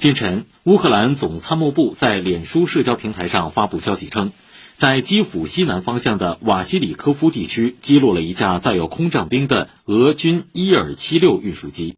今晨乌克兰总参谋部在脸书社交平台上发布消息称在基辅西南方向的瓦西里科夫地区击落了一架载有空降兵的俄军伊尔七六运输机。